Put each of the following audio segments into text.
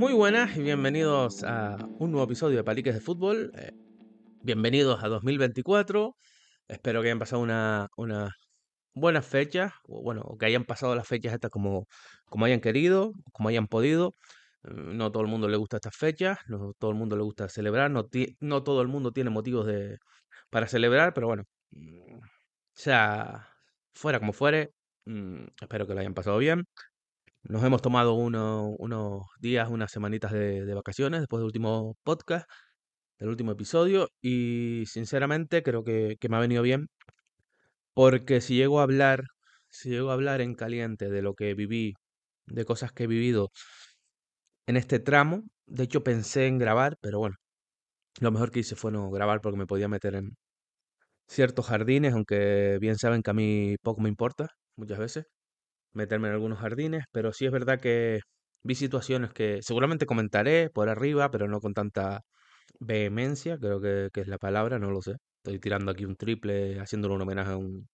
Muy buenas y bienvenidos a un nuevo episodio de Paliques de Fútbol. Eh, bienvenidos a 2024. Espero que hayan pasado una, una buenas fechas, o bueno, que hayan pasado las fechas estas como, como hayan querido, como hayan podido. Mm, No todo el mundo le gusta estas fechas, no todo el mundo le gusta celebrar, no todo el mundo tiene motivos de, para celebrar, pero bueno, mm, sea fuera como fuere, mm, espero que lo hayan pasado bien. Nos hemos tomado uno- unos días, unas semanitas de, de vacaciones después del último podcast, del último episodio, y sinceramente creo que, que me ha venido bien, porque si llego a hablar, si llego a hablar en caliente de lo que viví, de cosas que he vivido en este tramo, de hecho pensé en grabar, pero bueno, lo mejor que hice fue no grabar porque me podía meter en ciertos jardines, aunque bien saben que a mí poco me importa muchas veces meterme en algunos jardines, pero sí es verdad que vi situaciones que seguramente comentaré por arriba, pero no con tanta vehemencia, creo que, que es la palabra, no lo sé. Estoy tirando aquí un triple, haciéndole un homenaje a un,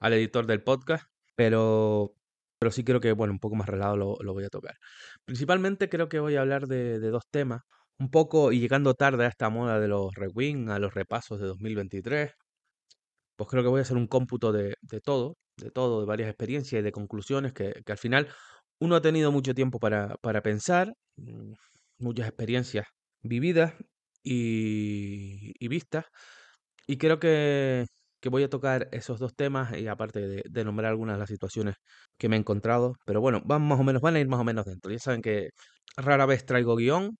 al editor del podcast, pero, pero sí creo que, bueno, un poco más relajado lo, lo voy a tocar. Principalmente creo que voy a hablar de, de dos temas, un poco y llegando tarde a esta moda de los rewind, a los repasos de 2023, pues creo que voy a hacer un cómputo de, de todo, de todo, de varias experiencias y de conclusiones que, que al final uno ha tenido mucho tiempo para, para pensar, mm, muchas experiencias vividas y, vistas, y creo que, que voy a tocar esos dos temas y aparte de, de nombrar algunas de las situaciones que me he encontrado, pero bueno, van más o menos, van a ir más o menos dentro. Ya saben que rara vez traigo guion,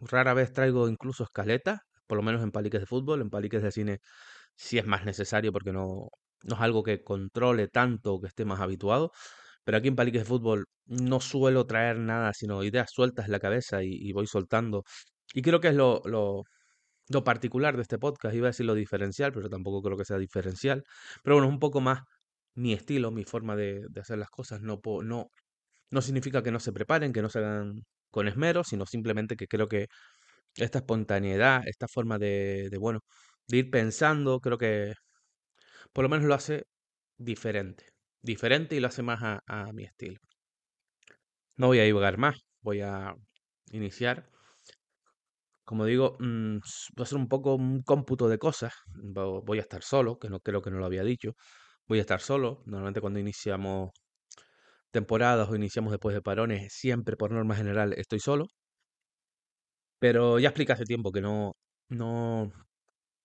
rara vez traigo incluso escaleta, por lo menos en paliques de fútbol, en paliques de cine si es más necesario porque no, no es algo que controle tanto o que esté más habituado. Pero aquí en Paliques de Fútbol no suelo traer nada, sino ideas sueltas en la cabeza y, voy soltando. Y creo que es lo, lo, lo particular de este podcast. Iba a decir lo diferencial, pero tampoco creo que sea diferencial. Pero bueno, es un poco más mi estilo, mi forma de, hacer las cosas. No, po- no, no significa que no se preparen, que no se hagan con esmero, sino simplemente que creo que esta espontaneidad, esta forma de, de, bueno, de ir pensando, creo que por lo menos lo hace diferente. Diferente y lo hace más a, mi estilo. No voy a divagar más, voy a iniciar. Como digo, mm, voy a hacer un poco un cómputo de cosas. Vo- Voy a estar solo, que no creo que no lo había dicho. Voy a estar solo. Normalmente cuando iniciamos temporadas o iniciamos después de parones, siempre por norma general estoy solo. Pero ya expliqué hace tiempo que no, no,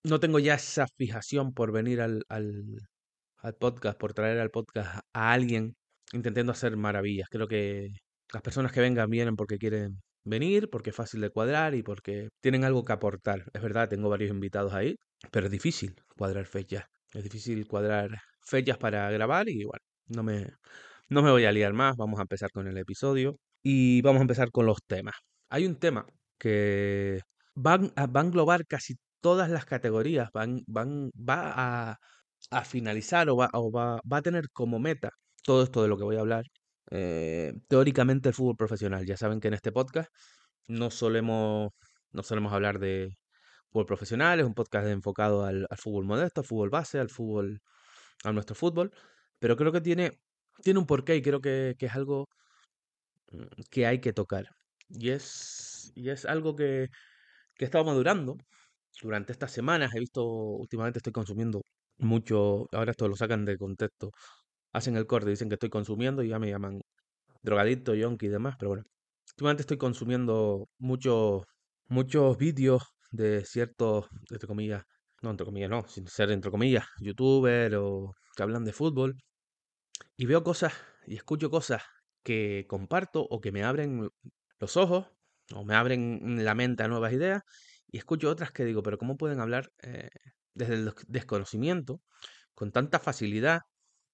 no tengo ya esa fijación por venir al, al, podcast, por traer al podcast a alguien intentando hacer maravillas. Creo que las personas que vengan vienen porque quieren venir, porque es fácil de cuadrar y porque tienen algo que aportar. Es verdad, tengo varios invitados ahí, pero es difícil cuadrar fechas. Es difícil cuadrar fechas para grabar y bueno, no me, no me voy a liar más. Vamos a empezar con el episodio y vamos a empezar con los temas. Hay un tema que van a, va a englobar casi todas las categorías, van, van, va a, a finalizar o va, o va, va a tener como meta todo esto de lo que voy a hablar. eh, teóricamente el fútbol profesional. Ya saben que en este podcast no solemos, no solemos hablar de fútbol profesional, es un podcast enfocado al, fútbol modesto, al fútbol base, al fútbol, a nuestro fútbol, pero creo que tiene, tiene un porqué y creo que, que es algo mm, que hay que tocar. Y es, y es algo que, que he estado madurando durante estas semanas. He visto, últimamente estoy consumiendo mucho, ahora esto lo sacan de contexto, hacen el corte, dicen que estoy consumiendo y ya me llaman drogadicto, yonki y demás, pero bueno, últimamente estoy consumiendo muchos muchos vídeos de ciertos, entre comillas, no entre comillas, no, sin ser entre comillas, youtuber o que hablan de fútbol y veo cosas y escucho cosas que comparto o que me abren los ojos o me abren la mente a nuevas ideas y escucho otras que digo, pero ¿cómo pueden hablar eh, desde el des- desconocimiento con tanta facilidad,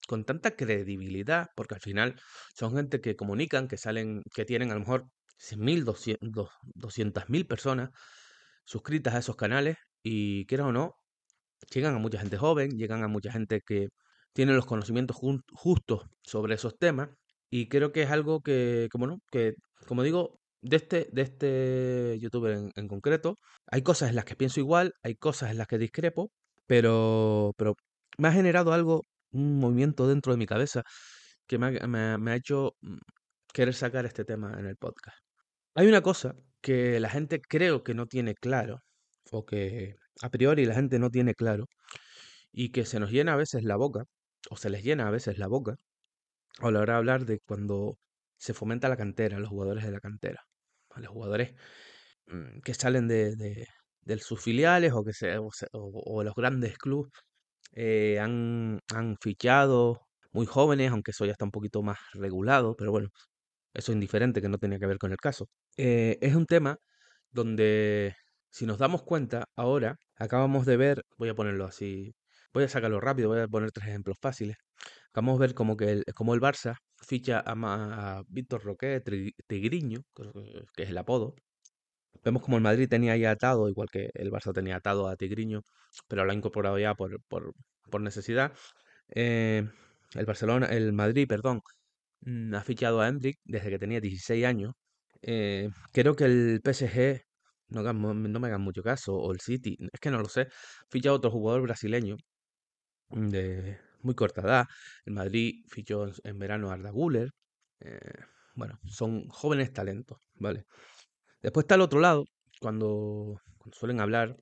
con tanta credibilidad? Porque al final son gente que comunican, que salen, que tienen a lo mejor 100.000, 200.000 personas suscritas a esos canales y quieran o no, llegan a mucha gente joven, llegan a mucha gente que tiene los conocimientos justos sobre esos temas y creo que es algo que, que bueno, que como digo, de este, de este youtuber en, concreto, hay cosas en las que pienso igual, hay cosas en las que discrepo, pero, pero me ha generado algo, un movimiento dentro de mi cabeza que me ha, me, me ha hecho mm, querer sacar este tema en el podcast. Hay una cosa que la gente creo que no tiene claro, o que a priori la gente no tiene claro, y que se nos llena a veces la boca, o se les llena a veces la boca, a la hora de hablar de cuando se fomenta la cantera, los jugadores de la cantera, los jugadores mm, que salen de, de, sus filiales o que se, o, los grandes clubes eh, han, han fichado muy jóvenes, aunque eso ya está un poquito más regulado, pero bueno, eso es indiferente, que no tenía que ver con el caso. Eh, es un tema donde, si nos damos cuenta, ahora acabamos de ver, voy a ponerlo así, voy a sacarlo rápido, voy a poner tres ejemplos fáciles. Acabamos de ver como que el, como el Barça ficha a, Víctor Roque, Tigriño, que es el apodo. Vemos como el Madrid tenía ya atado, igual que el Barça tenía atado a Tigriño, pero lo ha incorporado ya por, por, por necesidad. Eh, el Barcelona, el Madrid, perdón, mm, ha fichado a Hendrik desde que tenía 16 años. Eh, creo que el PSG, no, no, me hagan mucho caso, o el City, es que no lo sé, ficha a otro jugador brasileño de muy corta edad. El Madrid fichó en, verano a Arda Guller. Eh, bueno, son jóvenes talentos, ¿vale? Después está el otro lado, cuando, suelen hablar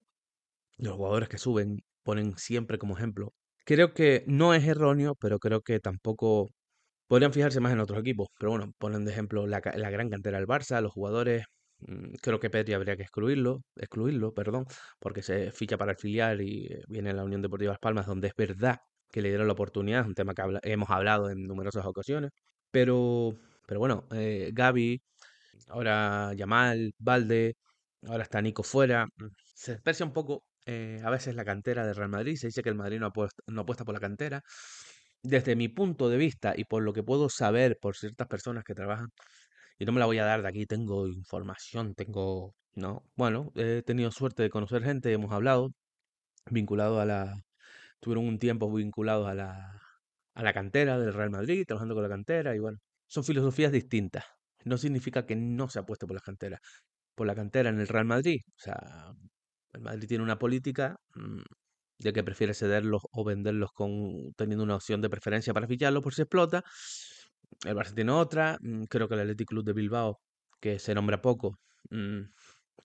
de los jugadores que suben, ponen siempre como ejemplo Creo que no es erróneo, pero creo que tampoco podrían fijarse más en otros equipos. Pero bueno, ponen de ejemplo la, la gran cantera del Barça, los jugadores. Mm, creo que Pedri habría que excluirlo, excluirlo, perdón, porque se ficha para el filial y eh, viene la Unión Deportiva Las Palmas, donde es verdad que le dieron la oportunidad, es un tema que hemos hablado en numerosas ocasiones. Pero, pero bueno, eh, Gaby, ahora Yamal, Valde, ahora está Nico fuera. Se dispersa un poco eh, a veces la cantera del Real Madrid. Se dice que el Madrid no apuesta, no apuesta por la cantera. Desde mi punto de vista y por lo que puedo saber por ciertas personas que trabajan, y no me la voy a dar de aquí, tengo información, tengo, no, bueno, he tenido suerte de conocer gente, hemos hablado, vinculado a la, tuvieron un tiempo vinculados a la, a la cantera del Real Madrid, trabajando con la cantera, y bueno, son filosofías distintas. No significa que no se apueste por la cantera, por la cantera en el Real Madrid. O sea, el Madrid tiene una política mm, de que prefiere cederlos o venderlos con teniendo una opción de preferencia para ficharlos por si explota. El Barça tiene otra. Mm, creo que el Athletic Club de Bilbao, que se nombra poco, mm,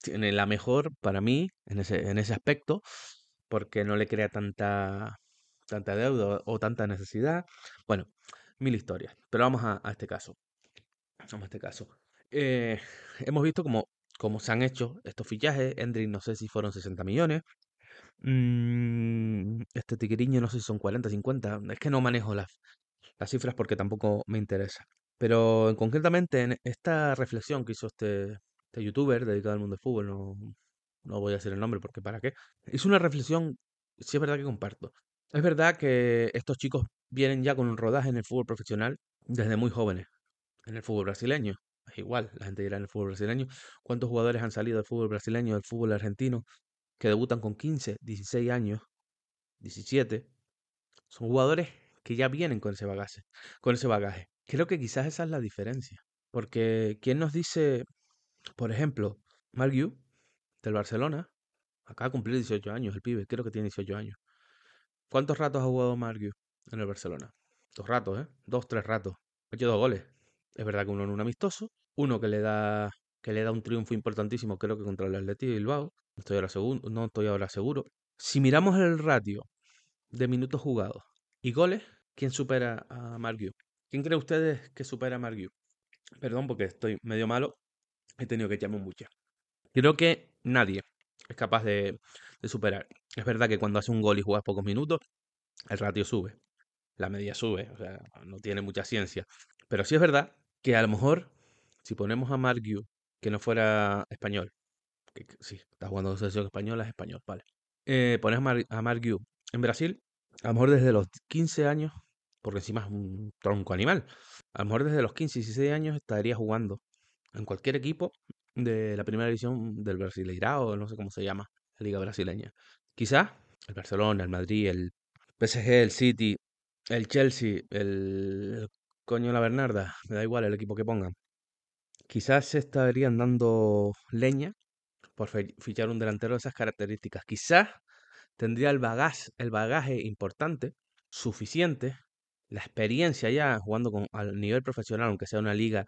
tiene la mejor para mí en ese, en ese aspecto, porque no le crea tanta, tanta deuda o tanta necesidad. Bueno, mil historias. Pero vamos a, este caso. Vamos a este caso. Eh, hemos visto como cómo se han hecho estos fichajes. Hendrik no sé si fueron 60 millones. Mm, este Tigriño no sé si son 40, 50. Es que no manejo las, las cifras porque tampoco me interesa. Pero concretamente en esta reflexión que hizo este, este youtuber dedicado al mundo del fútbol, no, no voy a decir el nombre porque para qué, hizo una reflexión, sí es verdad que comparto. Es verdad que estos chicos vienen ya con un rodaje en el fútbol profesional desde muy jóvenes, en el fútbol brasileño es igual, la gente dirá en el fútbol brasileño. ¿Cuántos jugadores han salido del fútbol brasileño, del fútbol argentino, que debutan con 15, 16 años, 17? Son jugadores que ya vienen con ese bagaje, con ese bagaje. Creo que quizás esa es la diferencia. Porque ¿quién nos dice, por ejemplo, Margiu, del Barcelona, acaba de cumplir 18 años el pibe, creo que tiene 18 años. ¿Cuántos ratos ha jugado Margiu en el Barcelona? Dos ratos, ¿eh? Dos, tres ratos. Ha hecho dos goles. Es verdad que uno en un amistoso, uno que le da que le da un triunfo importantísimo, creo que contra el Atleti de Bilbao. Estoy ahora seguro, no estoy ahora seguro. Si miramos el ratio de minutos jugados y goles, ¿quién supera a Margiu? ¿Quién cree ustedes que supera a Margiu? Perdón porque estoy medio malo, he tenido que echarme mucha. Creo que nadie es capaz de, superar. Es verdad que cuando hace un gol y juegas pocos minutos, el ratio sube. La media sube, o sea, no tiene mucha ciencia. Pero sí es verdad que a lo mejor, si ponemos a Margiu, que no fuera español, que, sí, está jugando en selección española, es español, vale. Eh, pones a, Mar, en Brasil, a lo mejor desde los 15 años, porque encima es un tronco animal, a lo mejor desde los 15, 16 años estaría jugando en cualquier equipo de la primera división del Brasileirao, no sé cómo se llama, la liga brasileña. Quizás el Barcelona, el Madrid, el PSG, el City, el Chelsea, el coño la Bernarda, me da igual el equipo que pongan. Quizás se estarían dando leña por fichar un delantero de esas características. Quizás tendría el bagaje, el bagaje importante, suficiente, la experiencia ya jugando con, al nivel profesional, aunque sea una liga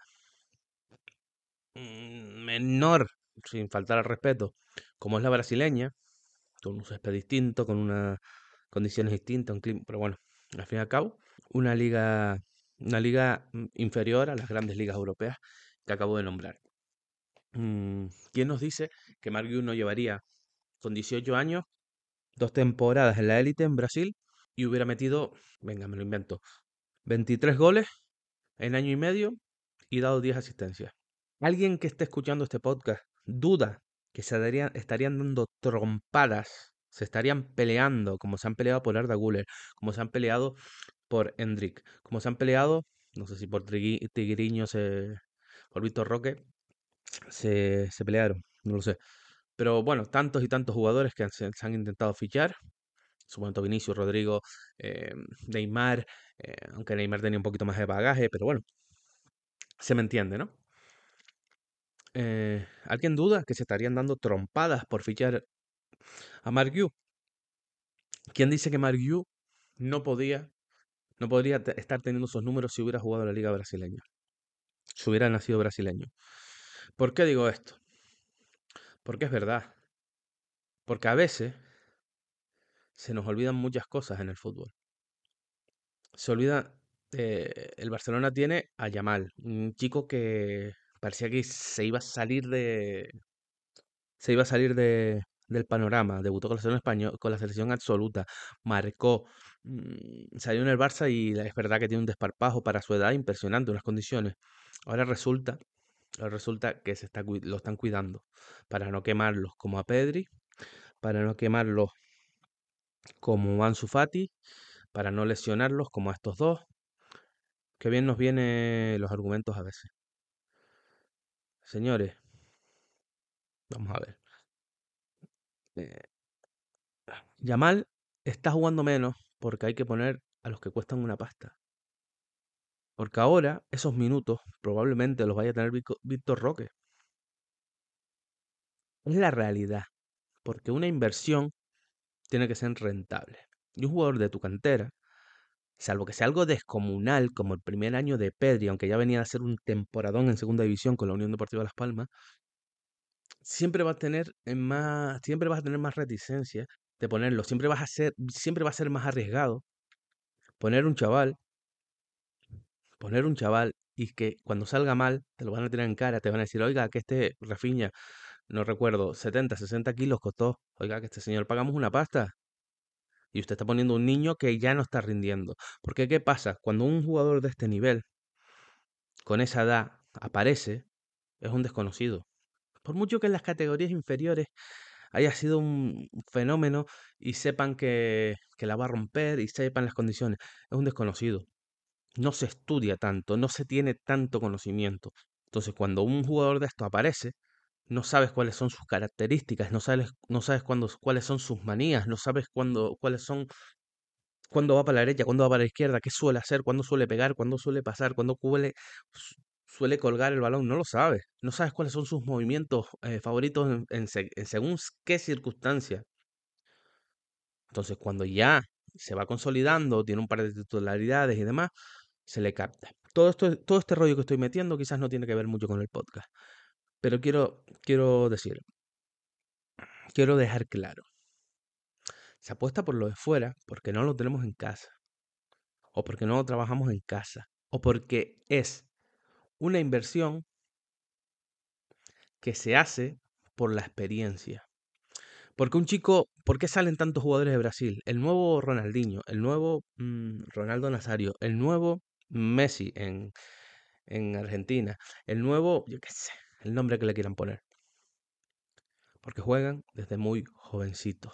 mm, menor, sin faltar al respeto, como es la brasileña, con un césped distinto, con unas condiciones distintas, un clima, pero bueno, al fin y al cabo, una liga, una liga mm, inferior a las grandes ligas europeas que acabo de nombrar. Mm, ¿Quién nos dice que Margu no llevaría con 18 años dos temporadas en la élite en Brasil y hubiera metido, venga, me lo invento, 23 goles en año y medio y dado 10 asistencias? Alguien que esté escuchando este podcast duda que se estarían dando trompadas, se estarían peleando como se han peleado por Arda Guller, como se han peleado por Hendrik, como se han peleado, no sé si por Tigriño, se, por Víctor Roque, se, se pelearon, no lo sé. Pero bueno, tantos y tantos jugadores que se, han intentado fichar. En su momento Vinicius, Rodrigo, eh, Neymar, eh, aunque Neymar tenía un poquito más de bagaje, pero bueno, se me entiende, ¿no? Eh, ¿Alguien duda que se estarían dando trompadas por fichar a Mark? ¿Quién dice que Mark no podía, no podría estar teniendo esos números si hubiera jugado la liga brasileña? Si hubiera nacido brasileño. ¿Por qué digo esto? Porque es verdad. Porque a veces se nos olvidan muchas cosas en el fútbol. Se olvida, eh, el Barcelona tiene a Yamal, un chico que parecía que se iba a salir de, se iba a salir de, del panorama. Debutó con la selección español, con la selección absoluta, marcó, mm, salió en el Barça y es verdad que tiene un desparpajo para su edad impresionante, unas condiciones. Ahora resulta resulta que se lo están cuidando para no quemarlos como a Pedri, para no quemarlos como Ansu Fati, para no lesionarlos como a estos dos. Que bien nos vienen los argumentos a veces. Señores, vamos a ver. Eh, Yamal está jugando menos porque hay que poner a los que cuestan una pasta. Porque ahora esos minutos probablemente los vaya a tener Víctor Roque. Es la realidad. Porque una inversión tiene que ser rentable. Y un jugador de tu cantera, salvo que sea algo descomunal como el primer año de Pedri, aunque ya venía a ser un temporadón en segunda división con la Unión Deportiva Las Palmas, siempre va a tener más, siempre vas a tener más reticencia de ponerlo, siempre vas a ser, siempre va a ser más arriesgado poner un chaval poner un chaval y que cuando salga mal te lo van a tirar en cara, te van a decir, oiga, que este Rafiña, no recuerdo, 70, 60 kilos costó, oiga, que este señor pagamos una pasta. Y usted está poniendo un niño que ya no está rindiendo. Porque ¿qué pasa? Cuando un jugador de este nivel, con esa edad, aparece, es un desconocido. Por mucho que en las categorías inferiores haya sido un fenómeno y sepan que, que la va a romper y sepan las condiciones, es un desconocido no se estudia tanto, no se tiene tanto conocimiento. Entonces, cuando un jugador de esto aparece, no sabes cuáles son sus características, no sabes, no sabes cuándo, cuáles son sus manías, no sabes cuándo, cuáles son, cuándo va para la derecha, cuándo va para la izquierda, qué suele hacer, cuándo suele pegar, cuándo suele pasar, cuándo suele, suele colgar el balón, no lo sabes. No sabes cuáles son sus movimientos eh, favoritos en, en según qué circunstancia. Entonces, cuando ya se va consolidando, tiene un par de titularidades y demás, se le capta. Todo, esto, todo este rollo que estoy metiendo quizás no tiene que ver mucho con el podcast, pero quiero, quiero decir, quiero dejar claro. Se apuesta por lo de fuera porque no lo tenemos en casa, o porque no lo trabajamos en casa, o porque es una inversión que se hace por la experiencia. Porque un chico, ¿por qué salen tantos jugadores de Brasil? El nuevo Ronaldinho, el nuevo mm, Ronaldo Nazario, el nuevo Messi en, en Argentina, el nuevo, yo qué sé, el nombre que le quieran poner. Porque juegan desde muy jovencitos.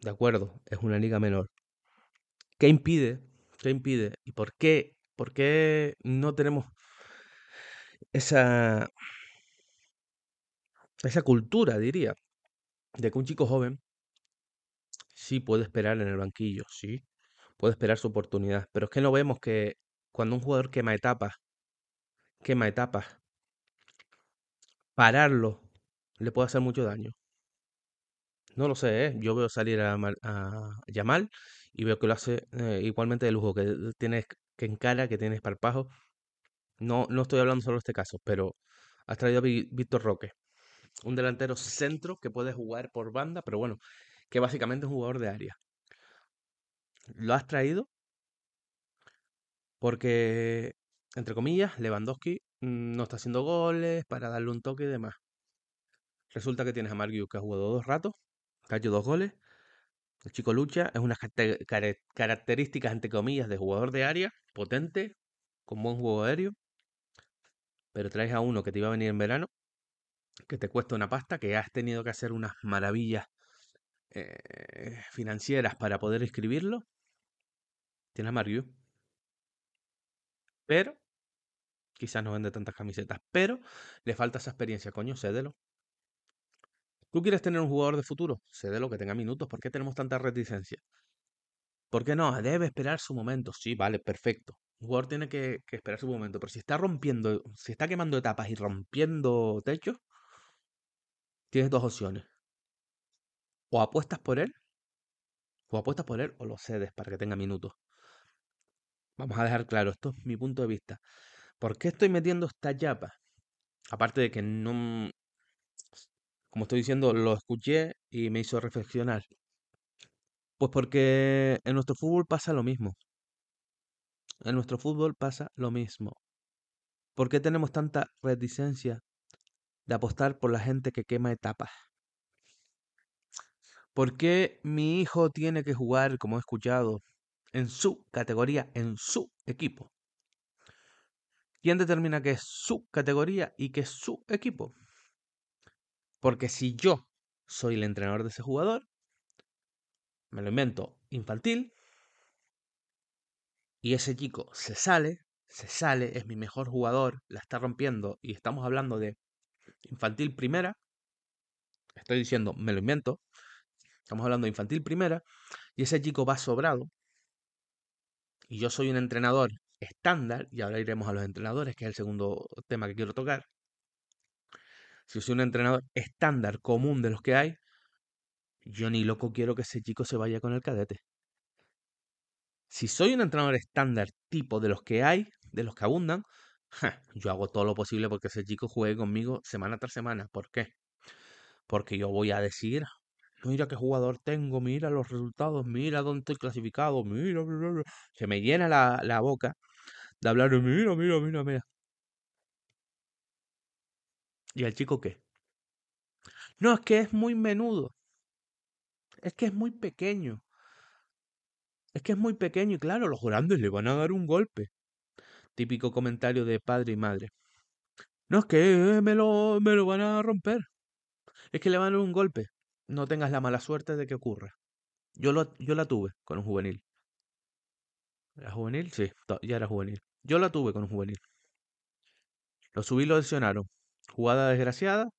De acuerdo, es una liga menor. ¿Qué impide? ¿Qué impide? ¿Y por qué? ¿Por qué no tenemos esa, esa cultura, diría, de que un chico joven sí puede esperar en el banquillo, sí, puede esperar su oportunidad, pero es que no vemos que cuando un jugador quema etapas, quema etapas, pararlo le puede hacer mucho daño. No lo sé, ¿eh? Yo veo salir a, a Yamal y veo que lo hace eh, igualmente de lujo, que tiene que encara, que tiene esparpajo. No, no estoy hablando solo de este caso, pero has traído a Víctor Roque, un delantero centro que puede jugar por banda, pero bueno, que básicamente es un jugador de área. Lo has traído porque, entre comillas, Lewandowski no está haciendo goles para darle un toque y demás. Resulta que tienes a Mark Hughes, que ha jugado dos ratos, hecho dos goles. El chico lucha, es unas características, entre comillas, de jugador de área, potente, con buen juego aéreo. Pero traes a uno que te iba a venir en verano, que te cuesta una pasta, que has tenido que hacer unas maravillas eh, financieras para poder escribirlo. Tienes a Mark Hughes, pero quizás no vende tantas camisetas, pero le falta esa experiencia, coño, cédelo. ¿Tú quieres tener un jugador de futuro? Cédelo, que tenga minutos. ¿Por qué tenemos tanta reticencia? ¿Por qué no? Debe esperar su momento. Sí, vale, perfecto. Un jugador tiene que, esperar su momento, pero si está rompiendo, si está quemando etapas y rompiendo techos, tienes dos opciones. O apuestas por él, o apuestas por él, o lo cedes para que tenga minutos. Vamos a dejar claro, esto es mi punto de vista. ¿Por qué estoy metiendo esta chapa? Aparte de que no, como estoy diciendo, lo escuché y me hizo reflexionar. Pues porque en nuestro fútbol pasa lo mismo. En nuestro fútbol pasa lo mismo. ¿Por qué tenemos tanta reticencia de apostar por la gente que quema etapas? ¿Por qué mi hijo tiene que jugar, como he escuchado, en su categoría, en su equipo? ¿Quién determina que es su categoría y que es su equipo? Porque si yo soy el entrenador de ese jugador, me lo invento infantil, y ese chico se sale, se sale, es mi mejor jugador, la está rompiendo, y estamos hablando de infantil primera, estoy diciendo, me lo invento, estamos hablando de infantil primera, y ese chico va sobrado, y yo soy un entrenador estándar, y ahora iremos a los entrenadores, que es el segundo tema que quiero tocar. Si soy un entrenador estándar común de los que hay, yo ni loco quiero que ese chico se vaya con el cadete. Si soy un entrenador estándar tipo de los que hay, de los que abundan, yo hago todo lo posible porque ese chico juegue conmigo semana tras semana. ¿Por qué? Porque yo voy a decir, mira qué jugador tengo, mira los resultados, mira dónde estoy clasificado, mira, mira, mira". Se me llena la, la boca de hablar, mira, mira, mira, mira. ¿Y el chico qué? No, es que es muy menudo. Es que es muy pequeño. Es que es muy pequeño y claro, los grandes le van a dar un golpe. Típico comentario de padre y madre. No, es que eh, me lo, me lo van a romper. Es que le van a dar un golpe. No tengas la mala suerte de que ocurra. Yo, lo, yo la tuve con un juvenil. ¿Era juvenil? Sí, ya era juvenil. Yo la tuve con un juvenil. Lo subí y lo lesionaron. Jugada desgraciada.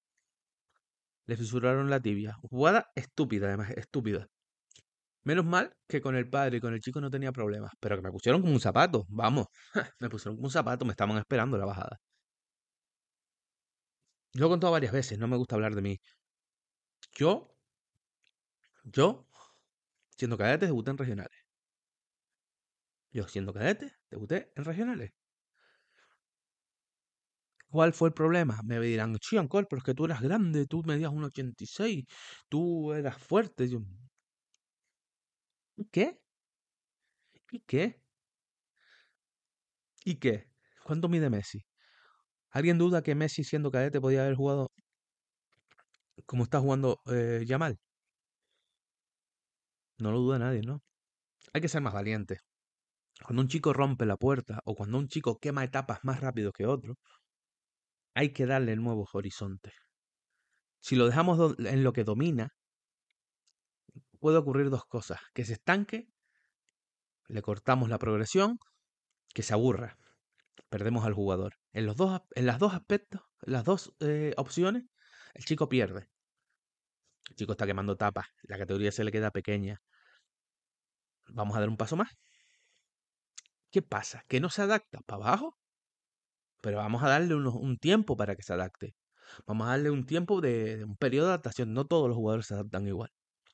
Le fisuraron la tibia. Jugada estúpida, además, estúpida. Menos mal que con el padre y con el chico no tenía problemas. Pero que me pusieron como un zapato. Vamos. Me pusieron como un zapato. Me estaban esperando la bajada. Lo he contado varias veces. No me gusta hablar de mí. Yo, yo, siendo cadete, debuté en regionales. Yo, siendo cadete, debuté en regionales. ¿Cuál fue el problema? Me dirán, sí, Ancor, pero es que tú eras grande, tú medías 1,86, tú eras fuerte. ¿y qué? ¿Y qué? ¿Y qué? ¿Cuánto mide Messi? ¿Alguien duda que Messi siendo cadete podía haber jugado como está jugando eh, Yamal? No lo duda nadie, ¿no? Hay que ser más valiente. Cuando un chico rompe la puerta o cuando un chico quema etapas más rápido que otro, hay que darle nuevos horizontes. Si lo dejamos en lo que domina, puede ocurrir dos cosas. Que se estanque, le cortamos la progresión, que se aburra. perdemos al jugador. En, los dos, en las dos aspectos, las dos eh, opciones, el chico pierde. El chico está quemando tapas, la categoría se le queda pequeña. Vamos a dar un paso más. ¿Qué pasa? ¿Que no se adapta para abajo? Pero vamos a darle un tiempo para que se adapte. Vamos a darle un tiempo de, un periodo de adaptación. No todos los jugadores se adaptan igual.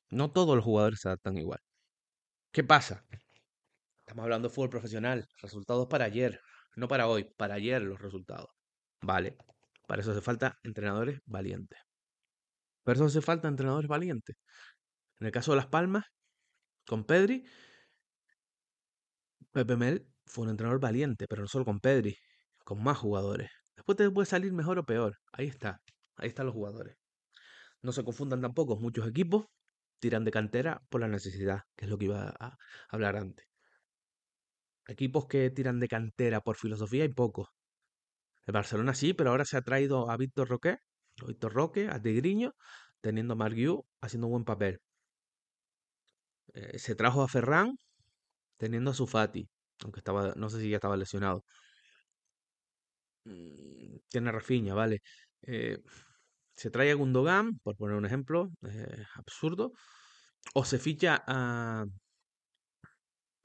No todos los jugadores se adaptan igual. ¿Qué pasa? Estamos hablando de fútbol profesional. Resultados para ayer. No para hoy, para ayer los resultados. Vale. Para eso hace falta entrenadores valientes. Para eso hace falta entrenadores valientes. En el caso de Las Palmas, con Pedri, Pepe Mel fue un entrenador valiente, pero no solo con Pedri, con más jugadores. Después te puede salir mejor o peor. Ahí está. Ahí están los jugadores. No se confundan tampoco. Muchos equipos tiran de cantera por la necesidad, que es lo que iba a hablar antes. Equipos que tiran de cantera por filosofía hay pocos. El Barcelona sí, pero ahora se ha traído a Víctor Roque, a Víctor Roque, a Tigriño, teniendo a Marguiu haciendo un buen papel. Eh, se trajo a Ferran, teniendo a Sufati, aunque estaba, no sé si ya estaba lesionado. Mm, tiene a Rafinha, vale. Eh, se trae a Gundogan, por poner un ejemplo, eh, absurdo. O se ficha a,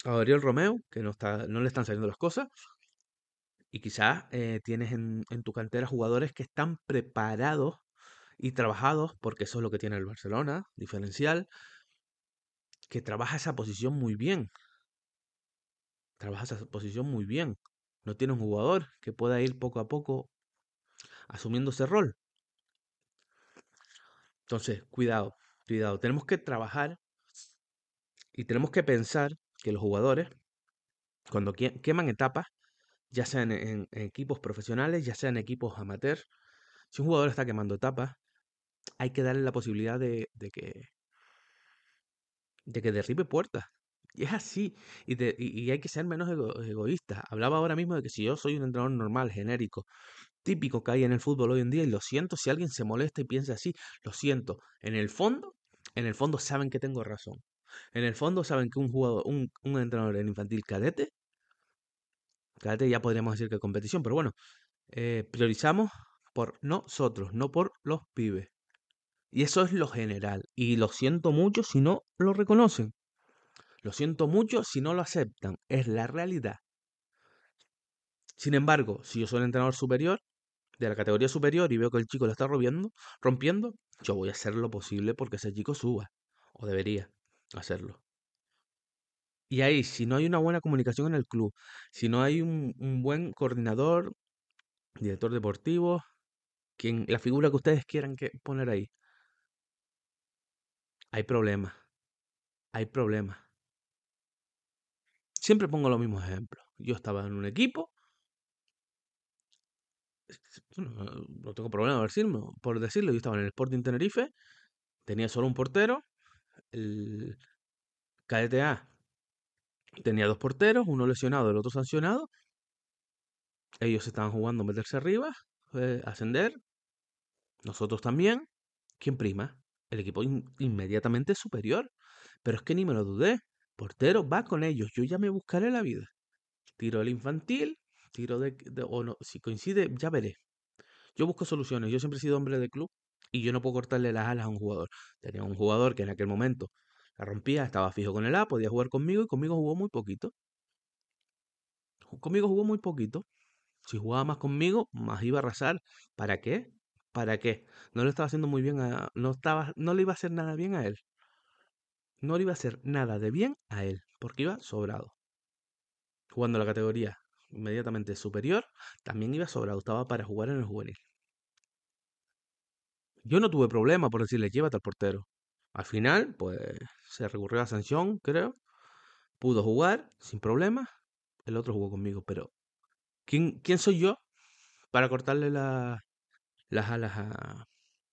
a Ariel Romeo, que no, está, no le están saliendo las cosas. Y quizás eh, tienes en, en, tu cantera jugadores que están preparados y trabajados, porque eso es lo que tiene el Barcelona, diferencial, que trabaja esa posición muy bien. Trabaja esa posición muy bien. No tiene un jugador que pueda ir poco a poco asumiendo ese rol. Entonces, cuidado, cuidado. Tenemos que trabajar y tenemos que pensar que los jugadores, cuando queman etapas, ya sean en, equipos profesionales, ya sean equipos amateurs, si un jugador está quemando etapas, hay que darle la posibilidad de, que de que derribe puertas. Y es así. Y, hay que ser menos egoísta. Hablaba ahora mismo de que si yo soy un entrenador normal, genérico, típico que hay en el fútbol hoy en día, y lo siento si alguien se molesta y piensa así, lo siento. En el fondo, en el fondo saben que tengo razón. En el fondo saben que un jugador, un, entrenador en infantil cadete, cadete ya podríamos decir que competición, pero bueno, eh, priorizamos por nosotros, no por los pibes. Y eso es lo general. Y lo siento mucho si no lo reconocen. Lo siento mucho si no lo aceptan. Es la realidad. Sin embargo, si yo soy el entrenador superior, de la categoría superior, y veo que el chico lo está rompiendo, rompiendo, yo voy a hacer lo posible porque ese chico suba. O debería hacerlo. Y ahí, si no hay una buena comunicación en el club, si no hay un, buen coordinador, director deportivo, quien, la figura que ustedes quieran que poner ahí, hay problemas. Hay problemas. Siempre pongo los mismos ejemplos. Yo estaba en un equipo. No, tengo problema decirlo, por decirlo. Yo estaba en el Sporting Tenerife. Tenía solo un portero. El KDTA tenía dos porteros, uno lesionado, el otro sancionado. Ellos estaban jugando meterse arriba, eh, ascender. Nosotros también. ¿Quién prima? El equipo inmediatamente superior. Pero es que ni me lo dudé. Portero, va con ellos. Yo ya me buscaré la vida. Tiro el infantil, tiro de, o no, si coincide, ya veré. Yo busco soluciones. Yo siempre he sido hombre de club y yo no puedo cortarle las alas a un jugador. Tenía un jugador que en aquel momento la rompía, estaba fijo con el A, podía jugar conmigo y conmigo jugó muy poquito. Conmigo jugó muy poquito. Si jugaba más conmigo, más iba a arrasar. ¿Para qué? ¿Para qué? No le estaba haciendo muy bien a. No, estaba, no le iba a hacer nada bien a él. No le iba a hacer nada de bien a él, porque iba sobrado. Jugando la categoría inmediatamente superior, también iba sobrado, estaba para jugar en el juvenil. Yo no tuve problema por decirle, llévate al portero. Al final, pues se recurrió a sanción, creo. Pudo jugar sin problema. El otro jugó conmigo, pero ¿quién, soy yo para cortarle las alas a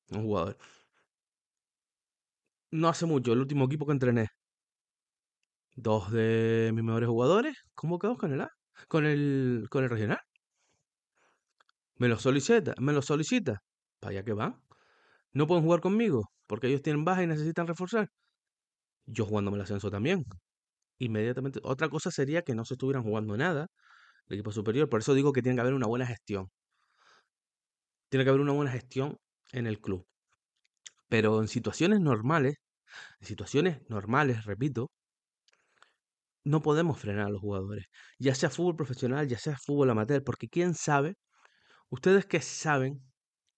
un jugador? No hace mucho, el último equipo que entrené. Dos de mis mejores jugadores convocados con el A, con el, con el regional. Me lo solicita, me lo solicita. ¿Para allá que van? No pueden jugar conmigo porque ellos tienen baja y necesitan reforzar. Yo jugándome el ascenso también. Inmediatamente. Otra cosa sería que no se estuvieran jugando nada el equipo superior. Por eso digo que tiene que haber una buena gestión. Tiene que haber una buena gestión en el club. Pero en situaciones normales, en situaciones normales, repito, no podemos frenar a los jugadores. Ya sea fútbol profesional, ya sea fútbol amateur, porque quién sabe, ustedes que saben,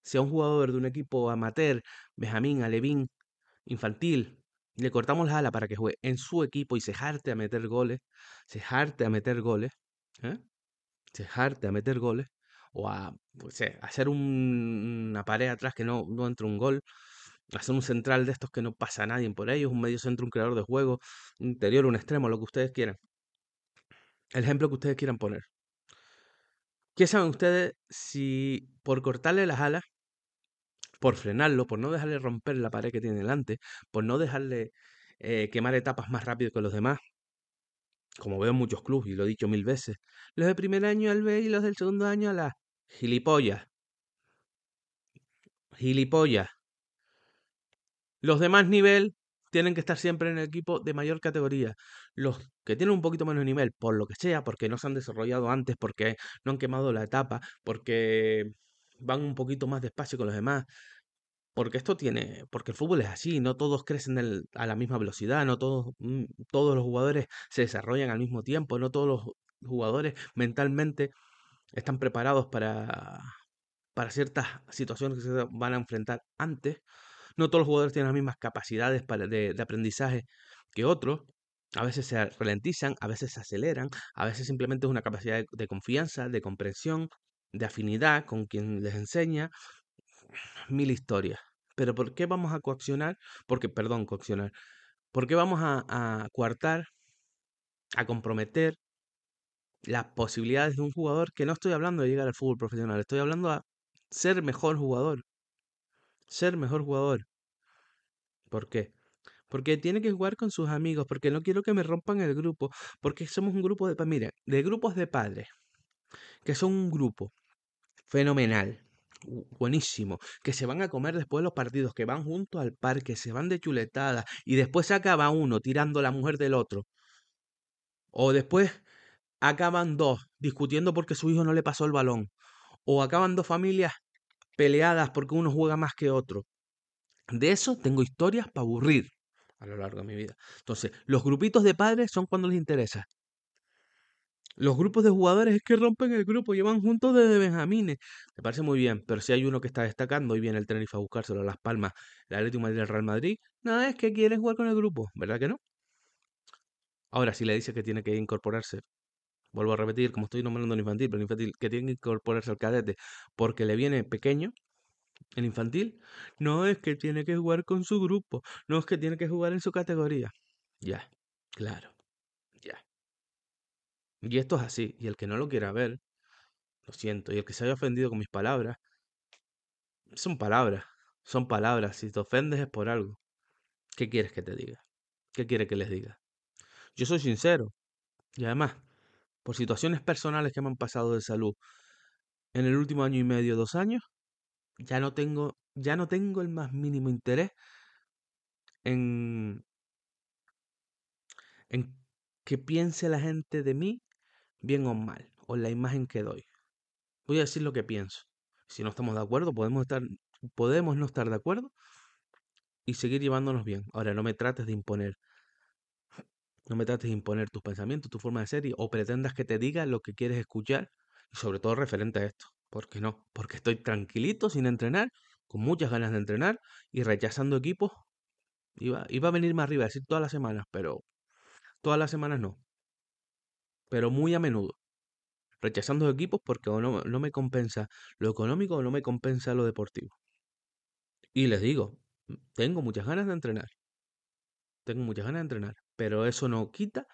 si a un jugador de un equipo amateur, Benjamín, Alevín, infantil, le cortamos la ala para que juegue en su equipo y se jarte a meter goles, se jarte a meter goles, ¿eh? se jarte a meter goles, o a pues, hacer un- una pared atrás que no, no entre un gol, hacer un central de estos que no pasa nadie por ellos, un medio centro, un creador de juego, un interior, un extremo, lo que ustedes quieran. El ejemplo que ustedes quieran poner. ¿Qué saben ustedes si por cortarle las alas, por frenarlo, por no dejarle romper la pared que tiene delante, por no dejarle eh, quemar etapas más rápido que los demás, como veo en muchos clubes y lo he dicho mil veces, los de primer año al B y los del segundo año a la gilipollas. Gilipollas. Los de más nivel tienen que estar siempre en el equipo de mayor categoría. Los que tienen un poquito menos nivel, por lo que sea, porque no se han desarrollado antes, porque no han quemado la etapa, porque van un poquito más despacio con los demás. Porque esto tiene, porque el fútbol es así, no todos crecen a la misma velocidad, no todos, mm, todos los jugadores se desarrollan al mismo tiempo, no todos los jugadores mentalmente están preparados para, para ciertas situaciones que se van a enfrentar antes. No todos los jugadores tienen las mismas capacidades de, aprendizaje que otros. A veces se ralentizan, a veces se aceleran, a veces simplemente es una capacidad de, de confianza, de comprensión, de afinidad con quien les enseña. Mil historias. Pero ¿por qué vamos a coaccionar? Porque, perdón, coaccionar. ¿Por qué vamos a, a coartar, a comprometer las posibilidades de un jugador que no estoy hablando de llegar al fútbol profesional, estoy hablando a ser mejor jugador? Ser mejor jugador. ¿Por qué? Porque tiene que jugar con sus amigos, porque no quiero que me rompan el grupo, porque somos un grupo de, mira, de grupos de padres, que son un grupo fenomenal, bu- buenísimo, que se van a comer después de los partidos, que van juntos al parque, se van de chuletada y después acaba uno tirando la mujer del otro. O después acaban dos discutiendo porque su hijo no le pasó el balón. O acaban dos familias peleadas porque uno juega más que otro. De eso tengo historias para aburrir a lo largo de mi vida. Entonces, los grupitos de padres son cuando les interesa. Los grupos de jugadores es que rompen el grupo, llevan juntos desde Benjamines. Me parece muy bien, pero si hay uno que está destacando y viene el Tenerife a buscárselo a Las Palmas, el Atlético Madrid, el Real Madrid, no es que quiere jugar con el grupo, ¿verdad que no? Ahora, si le dice que tiene que incorporarse, vuelvo a repetir, como estoy nombrando el infantil, pero el infantil que tiene que incorporarse al cadete porque le viene pequeño, el infantil, no es que tiene que jugar con su grupo, no es que tiene que jugar en su categoría. Ya, claro, ya. Y esto es así, y el que no lo quiera ver, lo siento, y el que se haya ofendido con mis palabras, son palabras, son palabras, si te ofendes es por algo. ¿Qué quieres que te diga? ¿Qué quieres que les diga? Yo soy sincero, y además, por situaciones personales que me han pasado de salud en el último año y medio, dos años, ya no tengo, ya no tengo el más mínimo interés en, en que piense la gente de mí bien o mal, o la imagen que doy. Voy a decir lo que pienso. Si no estamos de acuerdo, podemos estar, podemos no estar de acuerdo y seguir llevándonos bien. Ahora, no me trates de imponer. No me trates de imponer tus pensamientos, tu forma de ser y- o pretendas que te diga lo que quieres escuchar y sobre todo referente a esto. ¿Por qué no? Porque estoy tranquilito sin entrenar, con muchas ganas de entrenar y rechazando equipos. Iba, iba a venirme arriba, a decir todas las semanas, pero todas las semanas no. Pero muy a menudo. Rechazando equipos porque o no, no me compensa lo económico o no me compensa lo deportivo. Y les digo, tengo muchas ganas de entrenar. Tengo muchas ganas de entrenar. Pero eso no quita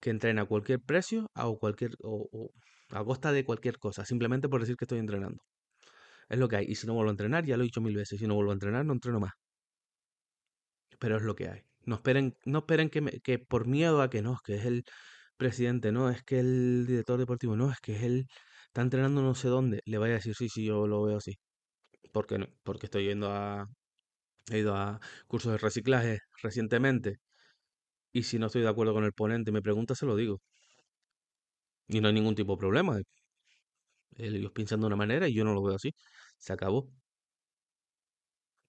que entrene a cualquier precio a o cualquier o, a costa de cualquier cosa, simplemente por decir que estoy entrenando. Es lo que hay. Y si no vuelvo a entrenar, ya lo he dicho mil veces, si no vuelvo a entrenar, no entreno más. Pero es lo que hay. No esperen, no esperen que, que por miedo a que no, es que es el presidente, no, es que el director deportivo, no, es que es él está entrenando no sé dónde, le vaya a decir, sí, sí, yo lo veo así. ¿Por qué no? Porque estoy yendo a, he ido a cursos de reciclaje recientemente y si no estoy de acuerdo con el ponente me pregunta, se lo digo. Y no hay ningún tipo de problema. Ellos piensan de una manera y yo no lo veo así. Se acabó.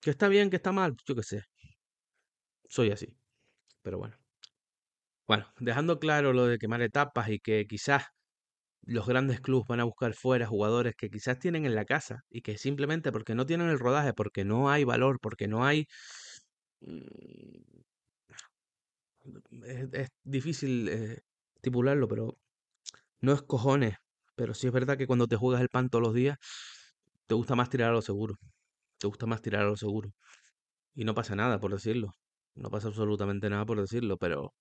Que está bien, que está mal, yo qué sé. Soy así. Pero bueno. Bueno, dejando claro lo de quemar etapas y que quizás los grandes clubes van a buscar fuera jugadores que quizás tienen en la casa y que simplemente porque no tienen el rodaje, porque no hay valor, porque no hay... Es, difícil eh, estipularlo, pero no es cojones. Pero sí es verdad que cuando te juegas el pan todos los días, te gusta más tirar a lo seguro. Te gusta más tirar a lo seguro. Y no pasa nada por decirlo. No pasa absolutamente nada por decirlo, pero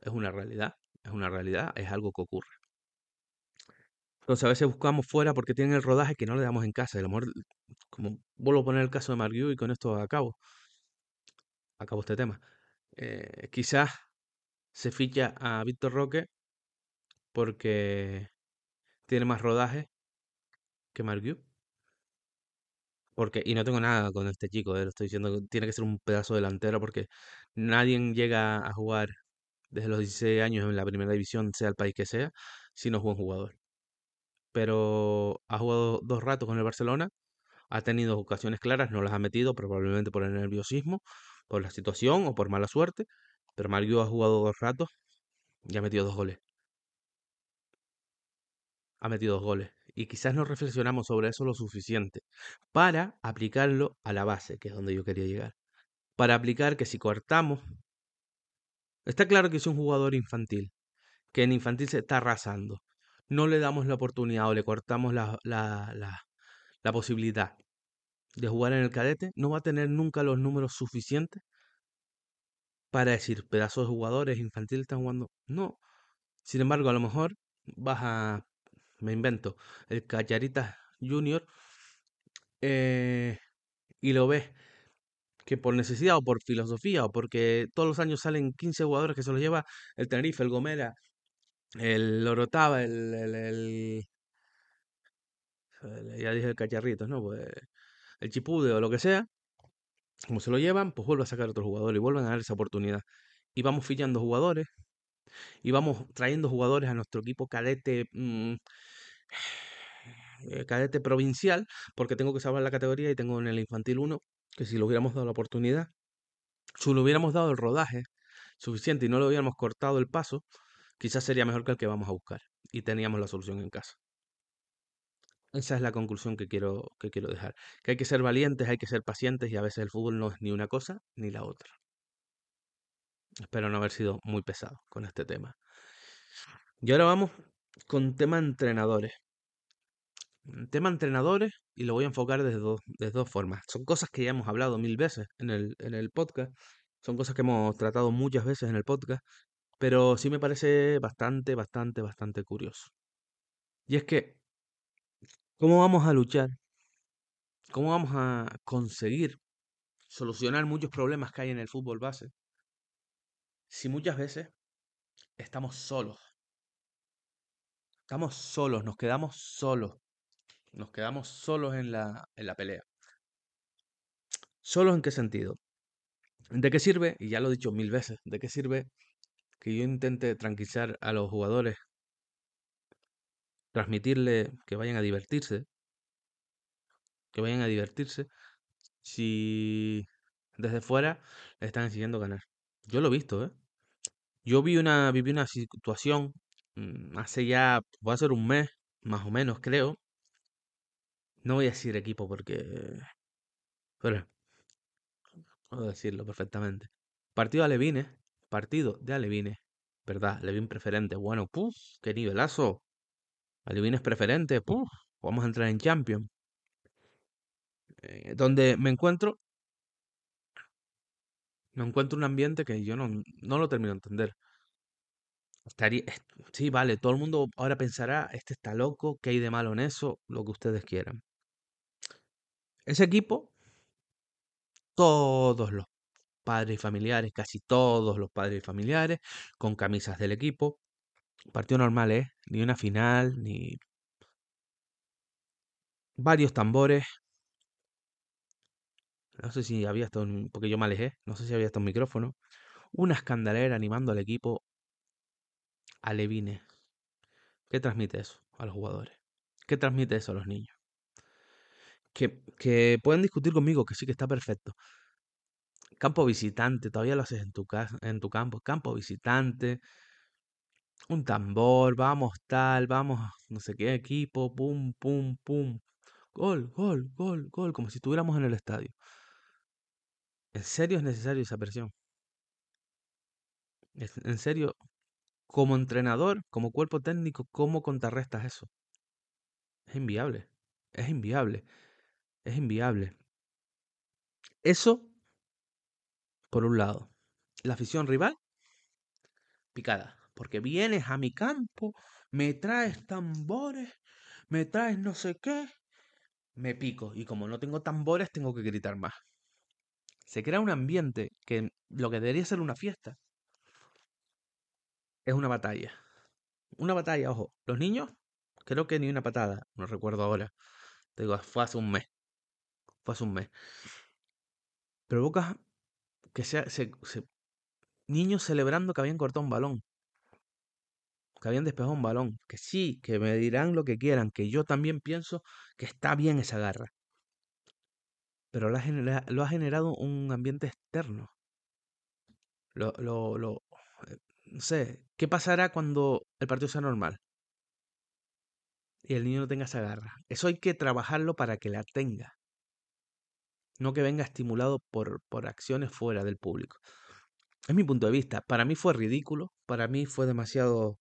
es una realidad. Es una realidad, es algo que ocurre. Entonces a veces buscamos fuera porque tienen el rodaje que no le damos en casa. A lo mejor, como vuelvo a poner el caso de Marguerite y con esto acabo. Acabo este tema. Eh, quizás se ficha a Víctor Roque porque tiene más rodaje que Marguerite. Porque, y no tengo nada con este chico, eh, lo estoy diciendo, tiene que ser un pedazo delantero porque nadie llega a jugar desde los 16 años en la primera división, sea el país que sea, si no es buen jugador. Pero ha jugado dos ratos con el Barcelona, ha tenido ocasiones claras, no las ha metido, probablemente por el nerviosismo, por la situación o por mala suerte. Pero Mario ha jugado dos ratos y ha metido dos goles. Ha metido dos goles. Y quizás no reflexionamos sobre eso lo suficiente para aplicarlo a la base, que es donde yo quería llegar. Para aplicar que si cortamos... Está claro que es un jugador infantil, que en infantil se está arrasando. No le damos la oportunidad o le cortamos la, la, la, la posibilidad de jugar en el cadete, no va a tener nunca los números suficientes para decir pedazos de jugadores infantiles están jugando. No. Sin embargo, a lo mejor vas a. Me invento. El Cacharita Junior. Eh, y lo ves que por necesidad o por filosofía o porque todos los años salen 15 jugadores que se los lleva el Tenerife, el Gomera, el Orotava, el, el, el, ya dije el Cacharritos, ¿no? Pues el Chipude o lo que sea, como se lo llevan, pues vuelve a sacar otro jugador y vuelven a dar esa oportunidad. Y vamos fichando jugadores y vamos trayendo jugadores a nuestro equipo cadete. Mmm, cadete provincial, porque tengo que salvar la categoría y tengo en el infantil 1 que si le hubiéramos dado la oportunidad, si le hubiéramos dado el rodaje suficiente y no le hubiéramos cortado el paso, quizás sería mejor que el que vamos a buscar y teníamos la solución en casa. Esa es la conclusión que quiero, que quiero dejar. Que hay que ser valientes, hay que ser pacientes y a veces el fútbol no es ni una cosa ni la otra. Espero no haber sido muy pesado con este tema. Y ahora vamos con tema entrenadores. Tema entrenadores y lo voy a enfocar desde dos, dos formas. Son cosas que ya hemos hablado mil veces en el, en el podcast. Son cosas que hemos tratado muchas veces en el podcast. Pero sí me parece bastante, bastante, bastante curioso. Y es que ¿Cómo vamos a luchar? ¿Cómo vamos a conseguir solucionar muchos problemas que hay en el fútbol base si muchas veces estamos solos? Estamos solos, nos quedamos solos. Nos quedamos solos en la, en la pelea. ¿Solos en qué sentido? ¿De qué sirve? Y ya lo he dicho mil veces, ¿de qué sirve que yo intente tranquilizar a los jugadores transmitirle que vayan a divertirse, que vayan a divertirse, si desde fuera le están exigiendo ganar. Yo lo he visto, ¿eh? Yo vi una, viví una situación mm, hace ya, va a ser un mes, más o menos, creo. No voy a decir equipo porque... Pero... Puedo decirlo perfectamente. Partido de Alevines, partido de Alevines, ¿verdad? Levin preferente. Bueno, puf, qué nivelazo. Alevines preferente, puf, vamos a entrar en Champions. Eh, donde me encuentro, me encuentro un ambiente que yo no, no lo termino de entender. Estaría, sí, vale, todo el mundo ahora pensará, este está loco, ¿qué hay de malo en eso? Lo que ustedes quieran. Ese equipo, todos los padres y familiares, casi todos los padres y familiares, con camisas del equipo. Partido normal, ¿eh? Ni una final, ni varios tambores. No sé si había hasta un... porque yo me alejé, no sé si había hasta un micrófono. Una escandalera animando al equipo alevines. ¿Qué transmite eso a los jugadores? ¿Qué transmite eso a los niños? Que, que pueden discutir conmigo que sí que está perfecto. Campo visitante, todavía lo haces en tu casa, en tu campo, campo visitante, un tambor, vamos tal, vamos no sé qué equipo, pum, pum, pum. Gol, gol, gol, gol, como si estuviéramos en el estadio. ¿En serio es necesario esa presión? Es- ¿En serio, como entrenador, como cuerpo técnico, cómo contrarrestas eso? Es inviable, es inviable, es inviable. Eso, por un lado. La afición rival, picada. Porque vienes a mi campo, me traes tambores, me traes no sé qué, me pico. Y como no tengo tambores, tengo que gritar más. Se crea un ambiente que lo que debería ser una fiesta es una batalla. Una batalla, ojo. Los niños, creo que ni una patada, no recuerdo ahora. Te digo, fue hace un mes. Fue hace un mes. Provoca que sea, se- se- niños celebrando que habían cortado un balón. Que habían despejado un balón. Que sí, que me dirán lo que quieran. Que yo también pienso que está bien esa garra. Pero lo ha, lo ha generado un ambiente externo. Lo, lo, lo, eh, no sé, ¿qué pasará cuando el partido sea normal? y el niño no tenga esa garra. Eso hay que trabajarlo para que la tenga. No que venga estimulado por, por acciones fuera del público. Es mi punto de vista. Para mí fue ridículo. Para mí fue demasiado.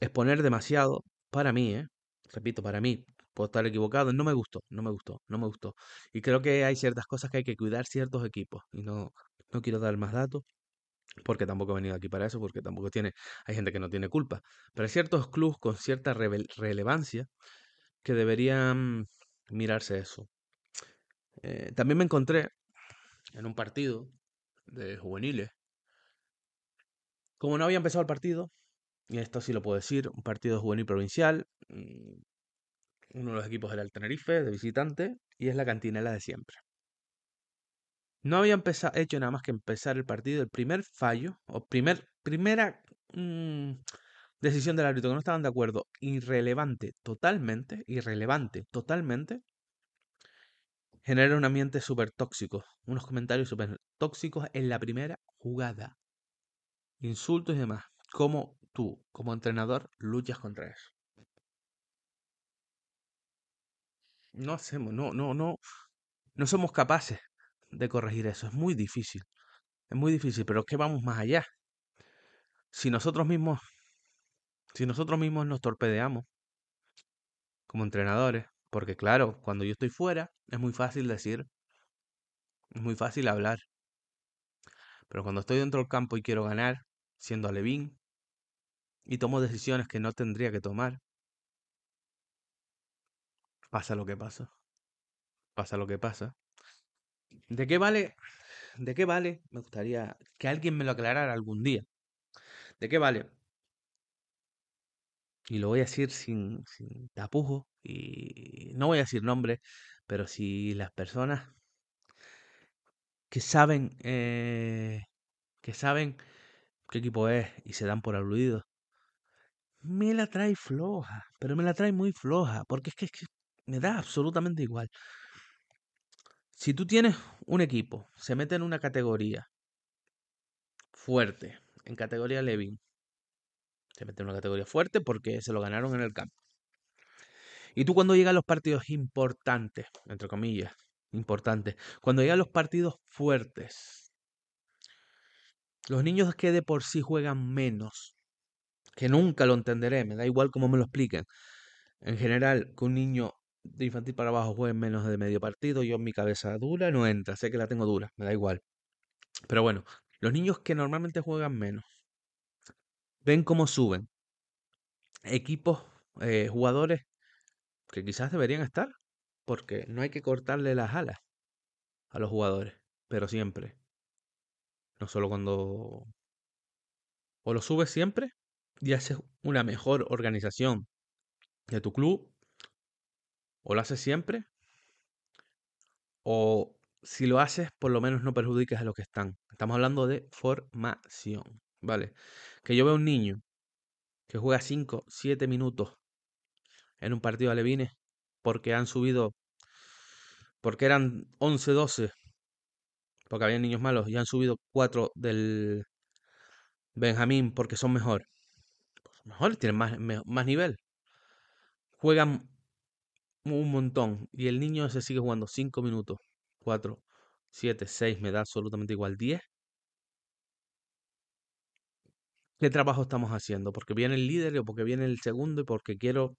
Exponer demasiado. Para mí, ¿eh? Repito, para mí. Puedo estar equivocado. No me gustó. No me gustó. No me gustó. Y creo que hay ciertas cosas que hay que cuidar ciertos equipos. Y no, no quiero dar más datos. Porque tampoco he venido aquí para eso. Porque tampoco tiene. Hay gente que no tiene culpa. Pero hay ciertos clubs con cierta relevancia que deberían mirarse eso. Eh, también me encontré en un partido de juveniles. Como no había empezado el partido, esto sí lo puedo decir, un partido juvenil provincial, mm, uno de los equipos era el Tenerife, de visitante, y es la cantinela de siempre. No había hecho nada más que empezar el partido, el primer fallo, o primer, primera mm, decisión del árbitro que no estaban de acuerdo, irrelevante totalmente, irrelevante totalmente, genera un ambiente súper tóxico, unos comentarios súper tóxicos en la primera jugada. Insultos y demás. ¿Cómo tú, como entrenador, luchas contra eso? No hacemos, no, no, no, no somos capaces de corregir eso. Es muy difícil. Es muy difícil, pero es que vamos más allá. Si nosotros mismos, si nosotros mismos nos torpedeamos como entrenadores, porque claro, cuando yo estoy fuera, es muy fácil decir, es muy fácil hablar. Pero cuando estoy dentro del campo y quiero ganar, siendo alevín, y tomo decisiones que no tendría que tomar, pasa lo que pasa. Pasa lo que pasa. ¿De qué vale? ¿De qué vale? Me gustaría que alguien me lo aclarara algún día. ¿De qué vale? Y lo voy a decir sin, sin tapujos y no voy a decir nombre, pero si las personas que saben eh, que saben qué equipo es y se dan por aludidos, me la trae floja, pero me la trae muy floja, porque es que, es que me da absolutamente igual. Si tú tienes un equipo, se mete en una categoría fuerte, en categoría Levin, se mete en una categoría fuerte porque se lo ganaron en el campo. Y tú cuando llegan los partidos importantes, entre comillas, importantes, cuando llegan los partidos fuertes, los niños que de por sí juegan menos, que nunca lo entenderé, me da igual cómo me lo expliquen. En general, que un niño de infantil para abajo juegue menos de medio partido, yo en mi cabeza dura no entra, sé que la tengo dura, me da igual. Pero bueno, los niños que normalmente juegan menos, ven cómo suben equipos, eh, jugadores que quizás deberían estar, porque no hay que cortarle las alas a los jugadores, pero siempre. No solo cuando... O lo subes siempre y haces una mejor organización de tu club, o lo haces siempre, o si lo haces, por lo menos no perjudiques a los que están. Estamos hablando de formación, ¿vale? Que yo veo un niño que juega 5, 7 minutos en un partido de Levines porque han subido, porque eran 11, 12, porque había niños malos y han subido 4 del Benjamín porque son mejor. Pues mejor, tienen más, más nivel. Juegan un montón y el niño se sigue jugando 5 minutos, 4, 7, 6, me da absolutamente igual, 10. ¿Qué trabajo estamos haciendo? Porque viene el líder o porque viene el segundo y porque quiero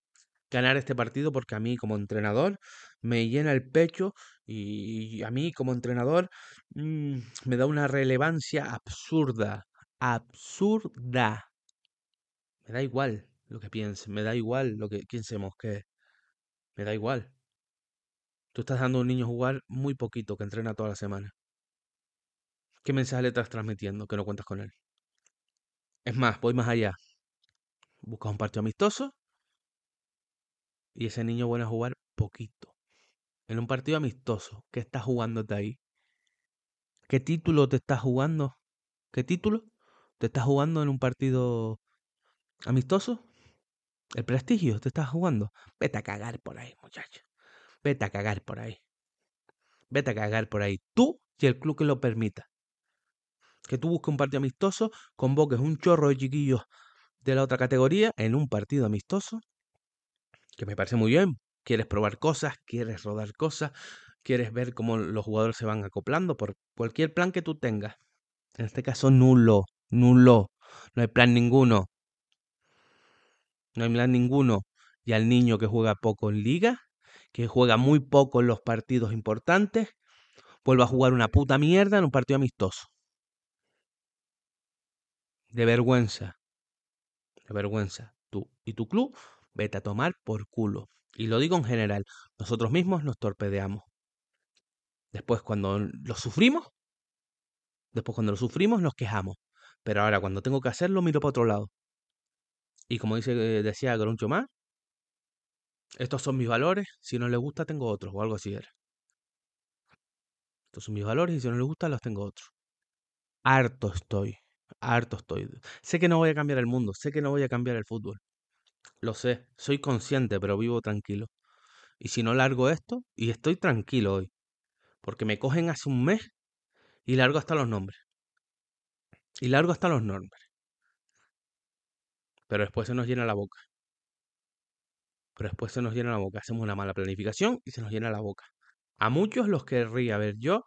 ganar este partido porque a mí como entrenador me llena el pecho y a mí como entrenador mm, me da una relevancia absurda, absurda. Me da igual lo que piensen, me da igual lo que pensemos que me da igual. Tú estás dando a un niño jugar muy poquito, que entrena toda la semana. ¿Qué mensaje le estás transmitiendo que no cuentas con él? Es más, voy más allá. Buscas un partido amistoso y ese niño vuelve a jugar poquito. En un partido amistoso, ¿qué estás jugándote ahí? ¿Qué título te estás jugando? ¿Qué título te estás jugando en un partido amistoso? ¿El prestigio te estás jugando? Vete a cagar por ahí, muchacho. Vete a cagar por ahí. Vete a cagar por ahí. Tú y el club que lo permita. Que tú busques un partido amistoso, convoques un chorro de chiquillos de la otra categoría en un partido amistoso que me parece muy bien. Quieres probar cosas, quieres rodar cosas, quieres ver cómo los jugadores se van acoplando por cualquier plan que tú tengas. En este caso, nulo, nulo. No hay plan ninguno. No hay plan ninguno. Y al niño que juega poco en liga, que juega muy poco en los partidos importantes, vuelve a jugar una puta mierda en un partido amistoso. De vergüenza. De vergüenza. Tú y tu club Vete a tomar por culo. Y lo digo en general, nosotros mismos nos torpedeamos. Después cuando lo sufrimos, después cuando lo sufrimos nos quejamos. Pero ahora cuando tengo que hacerlo miro para otro lado. Y como dice, decía Groncho más, estos son mis valores, si no le gusta tengo otros, o algo así era. Estos son mis valores y si no le gusta los tengo otros. Harto estoy, harto estoy. Sé que no voy a cambiar el mundo, sé que no voy a cambiar el fútbol. Lo sé, soy consciente, pero vivo tranquilo. Y si no largo esto, y estoy tranquilo hoy, porque me cogen hace un mes y largo hasta los nombres. Y largo hasta los nombres. Pero después se nos llena la boca. Pero después se nos llena la boca. Hacemos una mala planificación y se nos llena la boca. A muchos los querría ver yo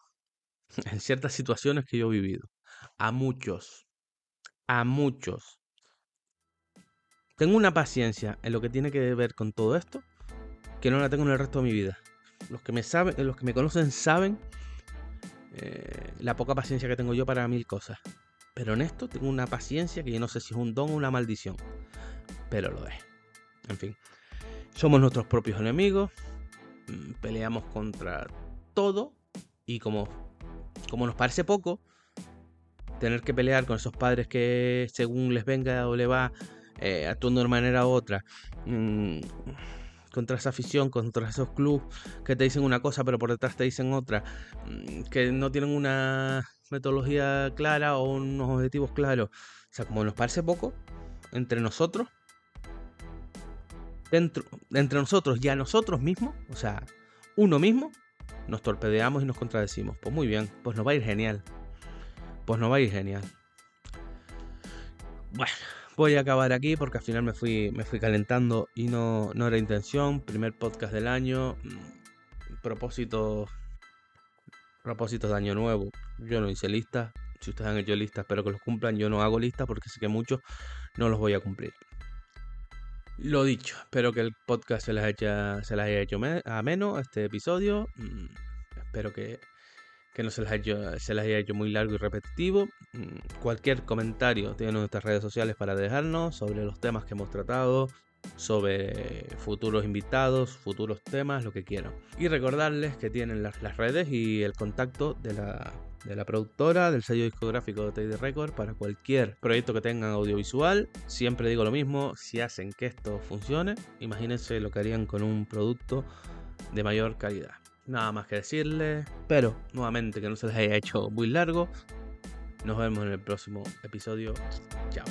en ciertas situaciones que yo he vivido. A muchos. A muchos. Tengo una paciencia en lo que tiene que ver con todo esto que no la tengo en el resto de mi vida. Los que me saben, los que me conocen saben eh, la poca paciencia que tengo yo para mil cosas. Pero en esto tengo una paciencia que yo no sé si es un don o una maldición. Pero lo es. En fin. Somos nuestros propios enemigos. Mm, peleamos contra todo. Y como, como nos parece poco, tener que pelear con esos padres que según les venga o le va eh, actuando de una manera u otra. Mm, contra esa afición, contra esos clubes que te dicen una cosa pero por detrás te dicen otra, mm, que no tienen una metodología clara o unos objetivos claros. O sea, como nos parece poco, entre nosotros, dentro, entre nosotros y a nosotros mismos, o sea, uno mismo, nos torpedeamos y nos contradecimos. Pues muy bien, pues nos va a ir genial. Pues nos va a ir genial. Bueno, Voy a acabar aquí porque al final me fui, me fui calentando y no, no era intención. Primer podcast del año. Mm, propósito. Propósitos de año nuevo. Yo no hice lista. Si ustedes han hecho listas, espero que los cumplan. Yo no hago listas porque sé que muchos no los voy a cumplir. Lo dicho, espero que el podcast se les haya, se haya hecho ameno este episodio. Espero que que no se les, haya, se les haya hecho muy largo y repetitivo. Mm, cualquier comentario tienen nuestras redes sociales para dejarnos sobre los temas que hemos tratado, sobre futuros invitados, futuros temas, lo que quieran. Y recordarles que tienen las, redes y el contacto de la, de la productora, del sello discográfico de TD Record para cualquier proyecto que tengan audiovisual. Siempre digo lo mismo, si hacen que esto funcione, imagínense lo que harían con un producto de mayor calidad. Nada más que decirles. Pero nuevamente que no se les haya hecho muy largo. Nos vemos en el próximo episodio. Chao.